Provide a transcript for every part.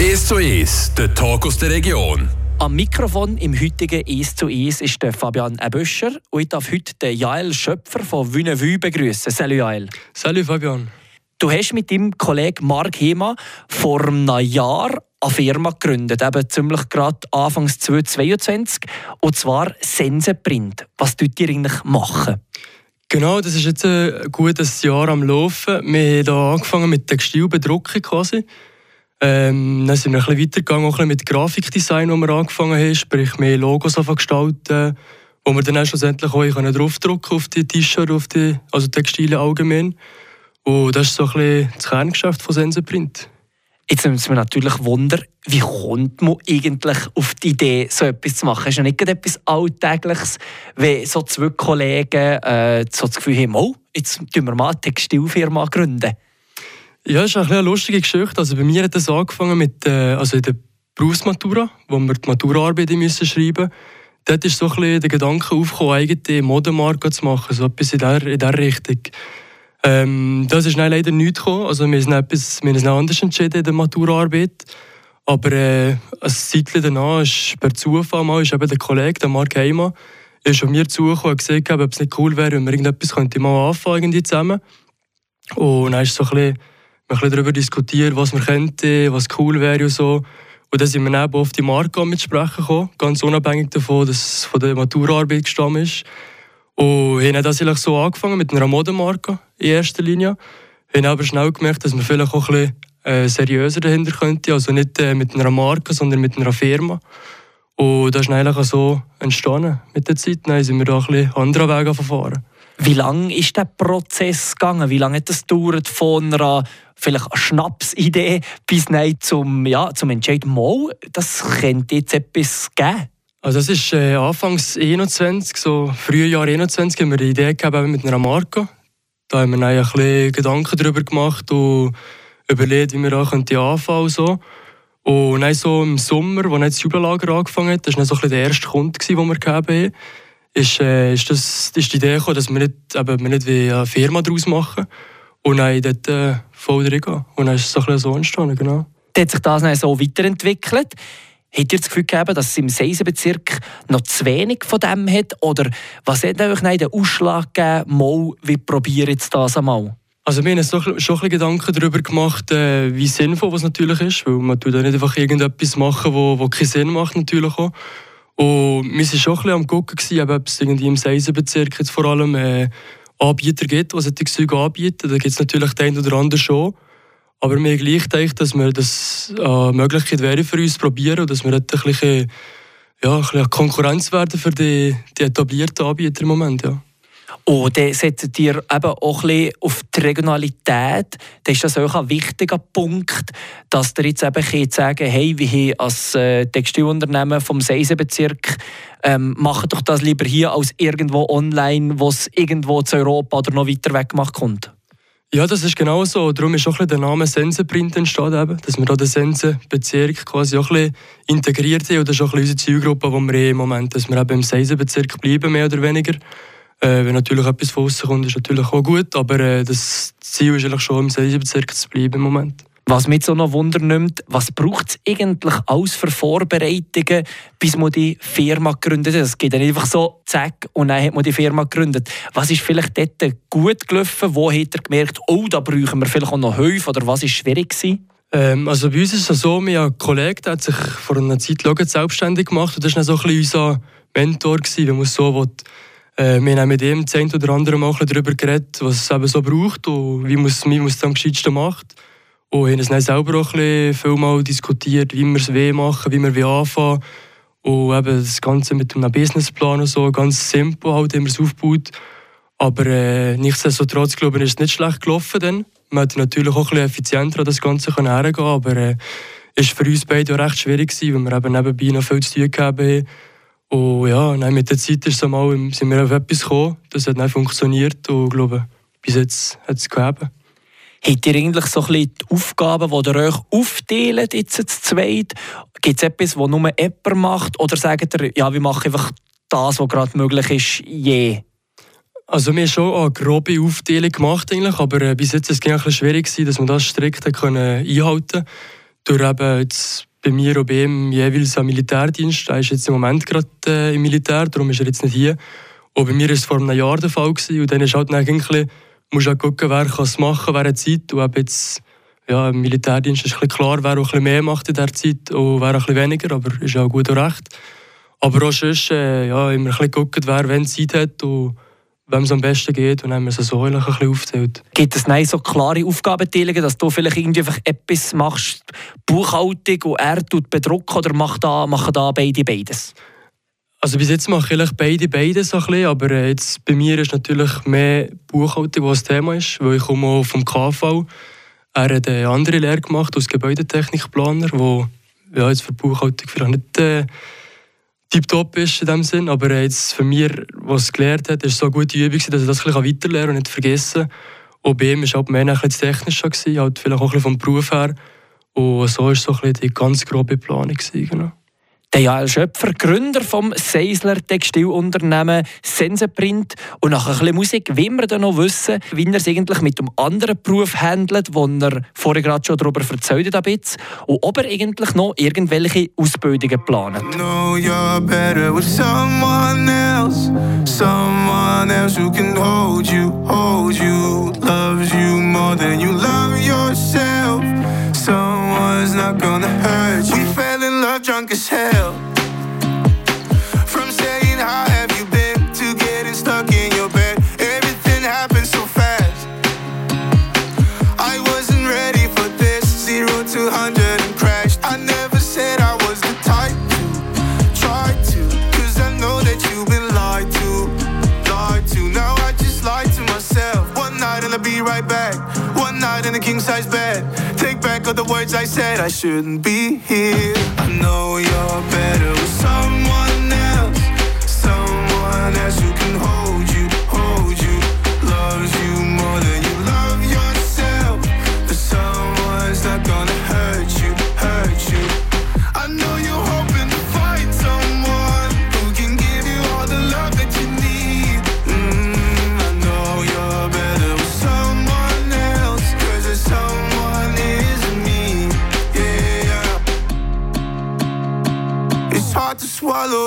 1 zu 1, der Talk aus der Region. Am Mikrofon im heutigen 1 zu 1 ist der Fabian Eböscher und ich darf heute den Jael Schöpfer von Wünevü begrüßen. Salut Jael. Salut Fabian. Du hast mit deinem Kollegen Marc Hema vor einem Jahr eine Firma gegründet, eben ziemlich gerade Anfangs 2022, und zwar Senseprint. Was tut ihr eigentlich machen? Genau, das ist jetzt ein gutes Jahr am Laufen. Wir haben hier angefangen mit Textilbedruckung quasi. Ähm, dann sind wir ein bisschen weitergegangen, auch ein bisschen mit Grafikdesign, wo wir angefangen haben, sprich mehr Logos gestalten, wo wir dann auch schlussendlich auch draufdrucken auf die T-Shirts, auf die, also Textilien allgemein. Und das ist so ein bisschen das Kerngeschäft von Senseprint. Jetzt nimmt es mich natürlich Wunder, wie kommt man eigentlich auf die Idee, so etwas zu machen? Ist ja nicht etwas Alltägliches, wenn so zwei Kollegen äh, so das Gefühl haben, oh, jetzt gründen wir mal eine Textilfirma. Gründen. Ja, das ist eine lustige Geschichte. Also bei mir hat das angefangen mit äh, also in der Berufsmatura, wo wir die Maturaarbeit müssen schreiben mussten. Dort ist so ein bisschen der Gedanke aufgekommen, eigene Modemarke zu machen, so etwas in dieser, Richtung. Ähm, das ist dann leider nicht gekommen. Also wir haben haben anders entschieden in der Maturaarbeit. Aber äh, ein Zeitchen danach ist per Zufall mal ist eben der Kollege, der Mark Heimer, ist auf mir zugekommen und gesagt, ob es nicht cool wäre, wenn wir irgendetwas könnte mal anfangen zusammen. Und dann ist so ein bisschen ein bisschen darüber diskutiert, was wir könnten, was cool wäre und so. Und dann sind wir eben auf die Marke mit sprechen gekommen, ganz unabhängig davon, dass es von der Maturarbeit gestammt ist. Und haben das eigentlich so angefangen mit einer Modemarke in erster Linie. Wir haben aber schnell gemerkt, dass wir vielleicht auch ein bisschen äh, seriöser dahinter könnten. Also nicht äh, mit einer Marke, sondern mit einer Firma. Und das ist eigentlich so entstanden mit der Zeit. Dann sind wir da ein bisschen andere Wege verfahren. Wie lange ist der Prozess gegangen? Wie lange hat es gedauert von einer vielleicht eine Schnapsidee bis zum, ja, zum Entscheid, mal, das könnte jetzt etwas geben? Also das ist äh, Anfangs 21, so Frühjahr 21, haben wir eine Idee gehabt mit einer Marke. Da haben wir ein bisschen Gedanken darüber gemacht und überlegt, wie wir da anfangen könnten. So. Und dann so im Sommer, als das Jubellager angefangen hat, das war so ein der erste Kunde, den wir haben ist, äh, ist, das, ist die Idee gekommen, dass wir nicht, eben, wir nicht wie eine Firma daraus machen. Und dann dort äh, voll reingehen. Und dann ist es so, ein so entstanden, genau. Dann hat sich das dann so weiterentwickelt. Habt ihr das Gefühl gehabt, dass es im Seisenbezirk noch zu wenig von dem hat? Oder was hat euch den Ausschlag gegeben, mal, wie probiere jetzt das einmal? Also wir haben uns schon ein bisschen Gedanken darüber gemacht, äh, wie sinnvoll es natürlich ist, weil man tut ja nicht einfach irgendetwas machen, wo, wo keinen Sinn macht natürlich auch. Und wir waren schon ein bisschen am gucken, ob es irgendwie im Seisenbezirk jetzt vor allem äh, Anbieter gibt, die solche Zeug anbieten. Da gibt es natürlich den oder anderen schon. Aber wir gleich gedacht, dass wir das eine Möglichkeit wäre für uns probieren und dass wir ein bisschen, ja, ein bisschen Konkurrenz werden für die, die etablierten Anbieter im Moment. Ja. Und dann setzt ihr eben auch ein bisschen auf die Regionalität. Dann ist das auch ein wichtiger Punkt, dass ihr jetzt eben sagen hey, wir haben als äh, Textilunternehmen vom Seisenbezirk ähm, machen doch das lieber hier als irgendwo online, wo es irgendwo zu Europa oder noch weiter weg gemacht kommt. Ja, das ist genau so. Darum ist auch der Name Sensenprint entstanden, dass wir da den Sensenbezirk quasi auch ein integriert haben. Das ist auch unsere Zielgruppe, die wir im Moment, dass wir eben im Sensenbezirk bleiben, mehr oder weniger. Äh, wenn natürlich etwas von außen kommt, ist natürlich auch gut, aber äh, das Ziel ist eigentlich schon, im Seisenbezirk zu bleiben im Moment. Was mich so noch Wunder nimmt, was braucht es eigentlich alles für Vorbereitungen, bis man die Firma gegründet hat? Es geht dann einfach so, zack, und dann hat man die Firma gegründet. Was ist vielleicht dort gut gelaufen? Wo hat er gemerkt, oh, da brauchen wir vielleicht auch noch Hilfe? Oder was war schwierig gewesen? Ähm, also bei uns ist es so, einen Kollegen, der hat sich vor einer Zeit selbstständig gemacht und das war dann so ein bisschen unser Mentor, gewesen, wenn man so will. Äh, wir haben mit ihm eine oder andere Mal darüber geredet, was es eben so braucht und wie man es am gescheitsten macht. Und haben es dann selber auch viel mal diskutiert, wie wir es machen, wie wir anfangen Und eben das Ganze mit einem Businessplan und so, ganz simpel halt, haben wir es aufgebaut. Aber äh, nichtsdestotrotz, glaube ich, ist es nicht schlecht gelaufen dann. Man hätte natürlich auch ein effizienter an das Ganze hergehen aber äh, ist für uns beide auch recht schwierig weil wir eben nebenbei noch viel zu tun haben. Und ja, dann mit der Zeit ist so mal, sind wir auf etwas gekommen, das hat dann funktioniert und ich glaube, bis jetzt hat es gegeben. Habt ihr eigentlich so ein bisschen die Aufgaben, die ihr euch aufteilt, jetzt zu zweit? Gibt es etwas, das nur jemand macht? Oder sagt ihr, ja, wir machen einfach das, was gerade möglich ist, je? Also wir haben schon eine grobe Aufteilung gemacht, eigentlich, aber äh, bis jetzt war es ein bisschen schwierig, dass wir das strikt können einhalten konnten. durch eben jetzt bei mir und bei ihm jeweils einen Militärdienst. Er ist jetzt im Moment gerade äh, im Militär, darum ist er jetzt nicht hier. Und bei mir war es vor einem Jahr der Fall. Gewesen. Und dann ist halt eigentlich, musst du halt gucken, wer es machen, wer hat Zeit. Und jetzt, ja, im Militärdienst ist ein klar, wer auch ein bisschen mehr macht in dieser Zeit und wer ein bisschen weniger, aber ist auch gut und recht. Aber auch sonst, äh, ja, immer ein bisschen gucken, wer wenn Zeit hat und wem es am besten geht und dann haben wir es so ein bisschen aufgeteilt. Gibt es nein, so klare Aufgabenteilungen, dass du vielleicht irgendwie einfach etwas machst, Buchhaltung und er tut bedrucken oder macht da, machen da beide beides? Also bis jetzt mache ich beide beides so ein bisschen, aber äh, jetzt bei mir ist natürlich mehr Buchhaltung, was das Thema ist, weil ich komme auch vom KV. Er hat eine andere Lehre gemacht als Gebäudetechnikplaner, wo ja, jetzt für Buchhaltung vielleicht nicht äh, tiptop ist in dem Sinn, aber jetzt für mich, was er gelernt hat, ist so eine gute Übung, dass er das ein bisschen weiterlernen und nicht vergessen. Und bei ihm war halt mehr ein bisschen technisch, halt vielleicht auch ein bisschen vom Beruf her. Und so war so ein bisschen die ganz grobe Planung. Genau. Der Jael Schöpfer, Gründer vom Seisler Textilunternehmen Senseprint. Und nach ein bisschen Musik wollen wir dann noch wissen, wie er es eigentlich mit dem anderen Beruf handelt, den er vorher gerade schon darüber erzählt hat. Und ob er eigentlich noch irgendwelche Ausbildungen plant. No, you're better with someone else. Someone else who can hold you, hold you. Loves you more than you love yourself. Someone's not gonna hurt you. Love drunk as hell. From saying how have you been to getting stuck in your bed. Everything happened so fast. I wasn't ready for this. Zero to hundred and crashed. I never said I was the type to try to. Cause I know that you've been lied to. Lied to. Now I just lied to myself. One night and I'll be right back. One night in a king size bed. Back all the words I said. I shouldn't be here. I know you're better with someone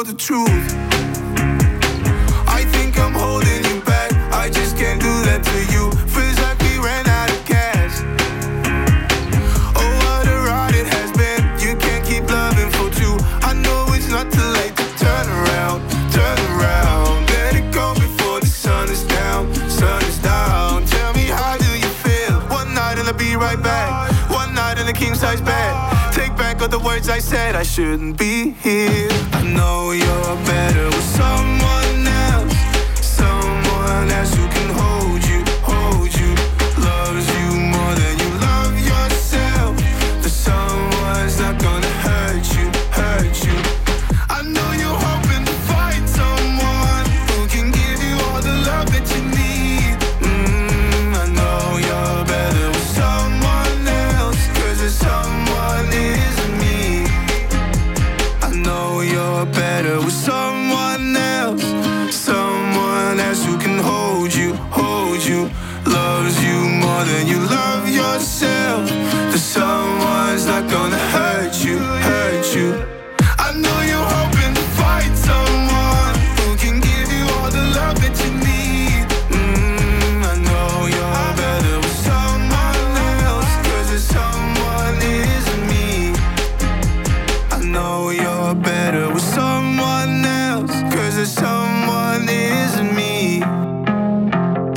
the truth. Words I said. I shouldn't be here. I know you're better with someone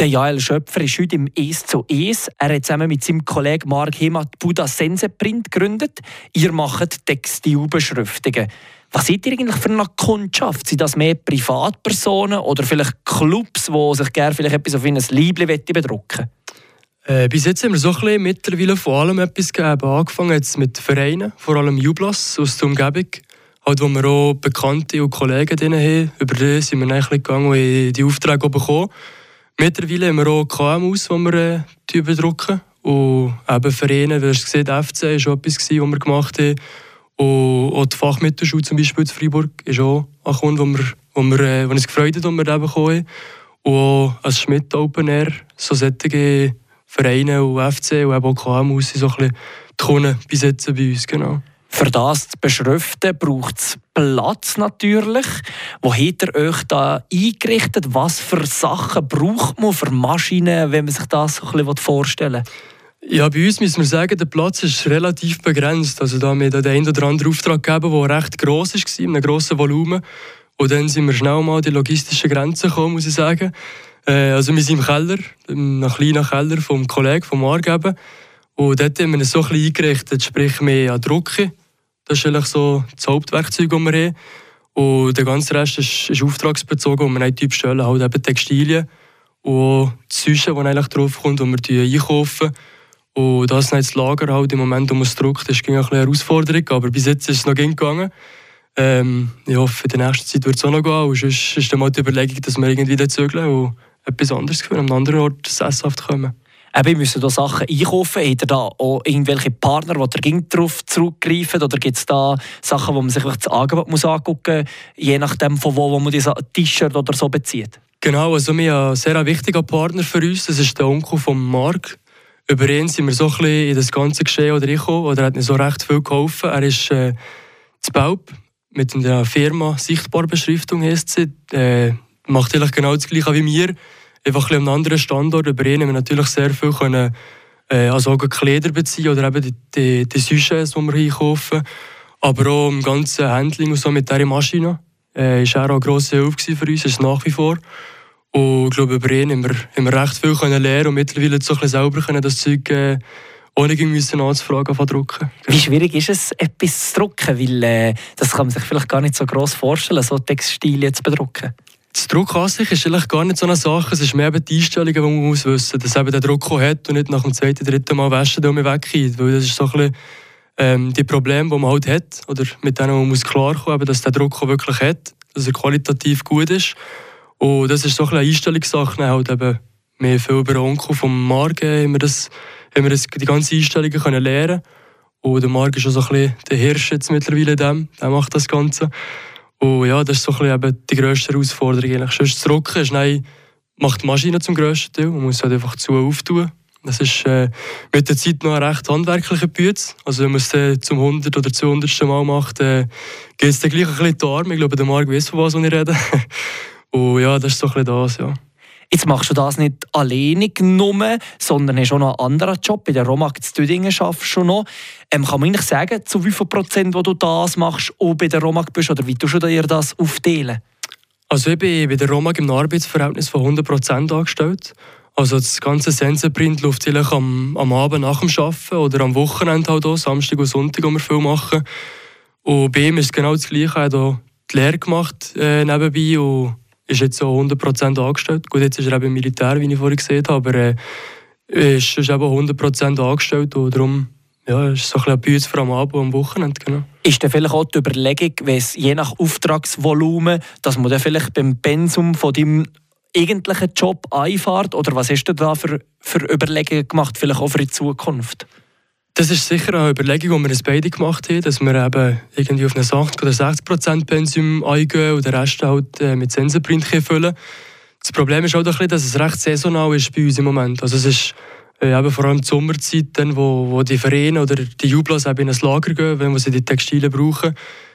Der Jael Schöpfer ist heute im «Es zu Es». Er hat zusammen mit seinem Kollegen Mark Hemat Buddha Senseprint gegründet. Ihr macht Textilbeschriftungen. Was seid ihr eigentlich für eine Kundschaft? Sind das mehr Privatpersonen oder vielleicht Clubs, die sich gerne vielleicht etwas auf ein Liebling bedrucken Äh, bis jetzt haben wir so ein bisschen mittlerweile vor allem etwas gegeben. Angefangen jetzt mit Vereinen, vor allem Jublas aus der Umgebung. Halt, wo wir auch Bekannte und Kollegen haben. Über die sind wir dann ein bisschen gegangen und die Aufträge bekommen. Mittlerweile haben wir auch KMUs, die wir äh, bedrucken. Und eben Vereine, wie du gesehen FC war schon etwas, was wir gemacht haben. Und auch die Fachmittelschule zum Beispiel in Freiburg ist auch ein Kunde, wo, wir, wo, wir, äh, gefreut hat, dass wir den bekommen haben. Und auch als Schmidt Open Air, so solche Vereine und FC und eben auch KMUs sind so ein bisschen die Kunden bei uns, genau. Für das zu beschriften braucht es Platz natürlich. Wo habt ihr euch da eingerichtet? Was für Sachen braucht man für Maschinen, wenn man sich das so ein bisschen vorstellen? Ja, bei uns müssen wir sagen, der Platz ist relativ begrenzt. Also da haben wir den einen oder anderen Auftrag gegeben, der recht gross war, in einem grossen Volumen. Und dann sind wir schnell mal an die logistischen Grenzen gekommen, muss ich sagen. Äh, also wir sind im Keller, einem kleinen Keller vom Kollegen, vom Margeben. Und dort haben wir es so ein bisschen eingerichtet, sprich mehr an Drucke. Das ist eigentlich so das Hauptwerkzeug, das wir haben. Und der ganze Rest ist, ist auftragsbezogen und wir einen Typ stellen, halt eben Textilien und das Süße, das eigentlich draufkommt, und wir einkaufen. Und das ist das Lager halt im Moment, um es druckt, ist eine Herausforderung, aber bis jetzt ist es noch gegangen. Ähm, ich hoffe, in der nächsten Zeit wird es auch noch gehen. Und sonst ist dann mal die Überlegung, dass wir irgendwie zügeln und etwas anderes für an einem anderen Ort sesshaft kommen. Eben, müsst da Sachen einkaufen. Habt ihr da auch irgendwelche Partner, die ihr darauf zurückgreifen? Oder gibt es da Sachen, wo man sich das Angebot muss angucken muss, je nachdem, von wo, wo man diese T-Shirt oder so bezieht? Genau, also wir haben einen sehr wichtiger Partner für uns. Das ist der Onkel von Marc. Über ihn sind wir so ein bisschen in das ganze Geschehen oder ich oder er hat mir so recht viel geholfen. Er ist äh, Baub mit einer Firma Sichtbarbeschriftung heißt sie. Äh, macht eigentlich genau das gleiche wie wir. Einfach ein an einem anderen Standort. Über ihn haben wir natürlich sehr viel können, äh, also auch Kleider beziehen oder eben die, die, die Sujets, die wir einkaufen. Aber auch im ganzen Handling und so mit dieser Maschine. Äh, ist auch eine grosse Hilfe für uns, ist nach wie vor. Und ich glaube, über ihn haben wir, haben wir recht viel können lernen und mittlerweile so ein selber können das Zeug äh, ohne müssen anzufragen von drucken. Wie schwierig ist es, etwas zu drucken? Weil äh, das kann man sich vielleicht gar nicht so gross vorstellen, so Textilien zu bedrucken. Das Druck an sich ist eigentlich gar nicht so eine Sache. Es ist mehr eben die Einstellung, die man muss wissen dass eben der Druck hat und nicht nach dem zweiten, dritten Mal waschen und weggeht. Weil das ist so ein bisschen, ähm, die Probleme, die man halt hat, oder mit denen man muss klarkommen muss, dass der Druck wirklich hat, dass er qualitativ gut ist. Und das ist so ein bisschen eine Einstellungssache. Halt eben, wir viel über Onkel vom Margen haben haben wir die ganze Einstellung können lernen Und der Marc ist auch so ein bisschen der Hirsch jetzt mittlerweile dem, der macht das Ganze. Und ja, das ist so ein bisschen die grösste Herausforderung. Eigentlich. Sonst zu drucken ist, nein, macht die Maschine zum grössten Teil. Man muss halt einfach zu auftun. Das ist äh, mit der Zeit noch ein recht handwerklicher Bütz. Also wenn man es äh, zum 100 oder 200. Mal macht, äh, geht es dann gleich ein bisschen die Arme. Ich glaube, der Marc weiß, von was ich rede. Und ja, das ist so ein bisschen das, ja. Jetzt machst du das nicht alleine genommen, sondern hast auch noch einen anderen Job. Bei der Romag zu Tüdingen schaffst du noch. Ähm, kann man eigentlich sagen, zu wie viel Prozent, wo du das machst, auch bei der Romag bist? Oder wie tust du dir das aufteilen? Also ich bin bei der Romag im Arbeitsverhältnis von 100 Prozent angestellt. Also das ganze Sensenprint läuft vielleicht am, am Abend nach dem Arbeiten oder am Wochenende halt auch, Samstag und Sonntag, wo wir viel machen. Und bei ihm ist es genau das Gleiche. Er hat die Lehre gemacht äh, nebenbei und ist jetzt so 100% angestellt. Gut, jetzt ist er eben Militär, wie ich vorhin gesehen habe, aber äh, ist, ist eben 100% angestellt und darum ja, ist so ein bisschen bei uns vor allem Abend am Wochenende. Genau. Ist dann vielleicht auch die Überlegung, es je nach Auftragsvolumen, dass man dann vielleicht beim Pensum von deinem eigentlichen Job einfahrt? Oder was hast du da für, für Überlegungen gemacht, vielleicht auch für die Zukunft? Das ist sicher eine Überlegung, die wir uns beide gemacht haben, dass wir eben irgendwie auf eine 80 oder 60 Prozent Pensum eingehen und den Rest halt äh, mit Sensorprint füllen Das Problem ist auch, dass es recht saisonal ist bei uns im Moment. Also es ist äh, eben vor allem die Sommerzeit, wo, wo die Vereine oder die Jublos eben in ein Lager gehen, wenn sie die Textilien brauchen,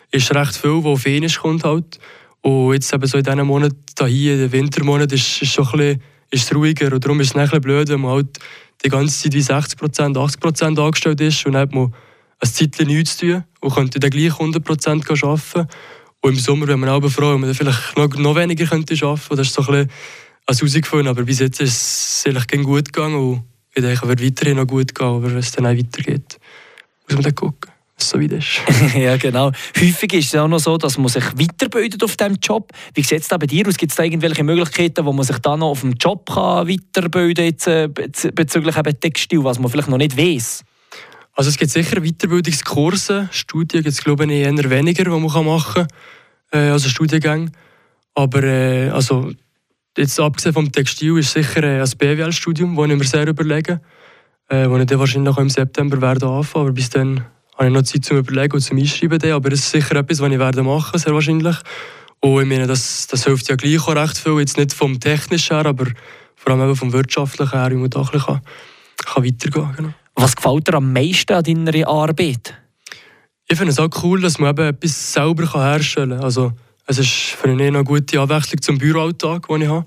ist recht viel, wo auf Fenisch kommt halt. Und jetzt eben so in diesen Monaten, hier, in den Wintermonaten, ist, ist, schon ein bisschen, ist es ruhiger. Und darum ist es ein bisschen blöd, wenn man halt die ganze Zeit wie 60 Prozent, 80 Prozent angestellt ist und dann hat man ein Zeitchen nichts zu tun und könnte dann gleich 100 Prozent arbeiten. Und im Sommer wäre man auch froh, wenn man vielleicht noch, noch weniger könnte arbeiten könnte. Das ist so ein bisschen herausgefunden. Aber bis jetzt ist es eigentlich gut gegangen und ich denke, es wird weiterhin noch gut gehen. Aber wenn es dann auch weitergeht, muss man dann gucken so weit ist. ja, genau. Häufig ist es auch noch so, dass man sich weiterbildet auf diesem Job. Wie sieht es da bei dir aus? Gibt es da irgendwelche Möglichkeiten, wo man sich dann noch auf dem Job kann weiterbilden kann, äh, bezüglich eben Textil, was man vielleicht noch nicht weiß? Also es gibt sicher Weiterbildungskurse, Studien gibt es glaube ich eher weniger, die man machen kann, äh, also Studiengänge. Aber äh, also, jetzt abgesehen vom Textil ist sicher äh, ein BWL-Studium, das ich mir sehr überlege, äh, wo ich dann wahrscheinlich auch im September werde anfangen, aber bis dann habe ich noch Zeit zum Überlegen und zum Einschreiben. Aber das ist sicher etwas, was ich werde machen sehr wahrscheinlich. Und ich meine, das, das hilft ja gleich auch recht viel. Jetzt nicht vom Technischen her, aber vor allem eben vom Wirtschaftlichen her, wie man da ein bisschen kann, kann weitergehen kann. Genau. Was gefällt dir am meisten an deiner Arbeit? Ich finde es auch cool, dass man eben etwas selber herstellen kann. Also, es ist für mich eine gute Abwechslung zum Büroalltag, den ich habe.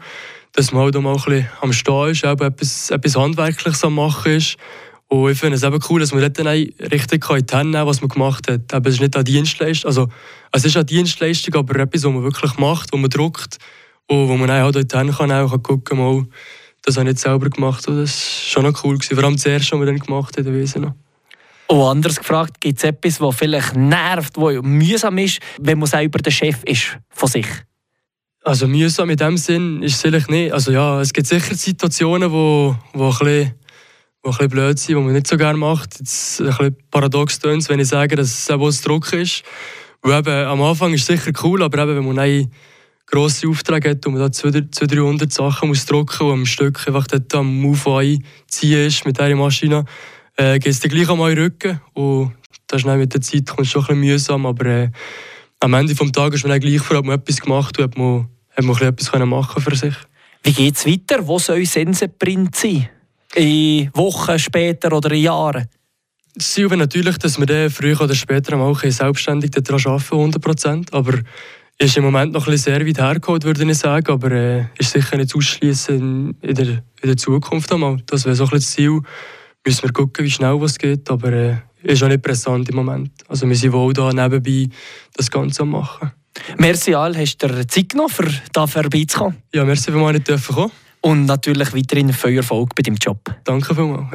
Dass man halt auch mal ein bisschen am Stehen ist, eben etwas, etwas Handwerkliches am Machen ist. Und ich finde es eben cool, dass man dort dann richtig in die Hände nehmen was man gemacht hat. Eben, es ist nicht eine Dienstleistung, also es ist eine Dienstleistung, aber etwas, was man wirklich macht, wo man druckt und wo man dann halt in die Hände kann, auch kann gucken mal, das habe ich nicht selber gemacht. Und das war schon noch cool. Gewesen. Vor allem das erste, was wir dann gemacht haben, Wiese noch. Und anders gefragt, gibt es etwas, was vielleicht nervt, was mühsam ist, wenn man selber der Chef ist von sich? Also mühsam in dem Sinn ist es vielleicht nicht. Also ja, es gibt sicher Situationen, wo, wo, ein, bisschen, wo ein bisschen blöd sind, die man nicht so gerne macht. Jetzt ein bisschen paradox tönt wenn ich sage, dass es auch Druck ist. Und eben, am Anfang ist es sicher cool, aber eben, wenn man einen grosse Aufträge hat und man da 200, 300 Sachen muss drucken und am Stück einfach dort am Move einziehen ist mit dieser Maschine, äh, geht es dann gleich einmal in den Rücken. Und das ist mit der Zeit kommt schon ein bisschen mühsam, aber äh, am Ende des Tages ist man gleich froh, hat man etwas gemacht hat man, hat man etwas machen für sich. Wie geht es weiter? Wo soll Senseprint sein? In Wochen später oder in Jahren? Das Ziel wäre natürlich, dass wir dann früher oder später auch selbstständig daran arbeiten, 100%. Aber ist im Moment noch ein bisschen sehr weit hergeholt, würde ich sagen, aber äh, ist sicher nicht ausschließen in der, in der Zukunft einmal. Das wäre so ein bisschen das Ziel. Müssen wir gucken, wie schnell was geht, aber äh, ist auch nicht präsent im Moment. Also wir sind wohl da nebenbei das Ganze am machen. Merci Al, hast du dir Zeit genommen, um hier vorbeizukommen? Ja, merci, wenn wir nicht kommen Und natürlich weiterhin viel Erfolg bei deinem Job. Danke vielmals.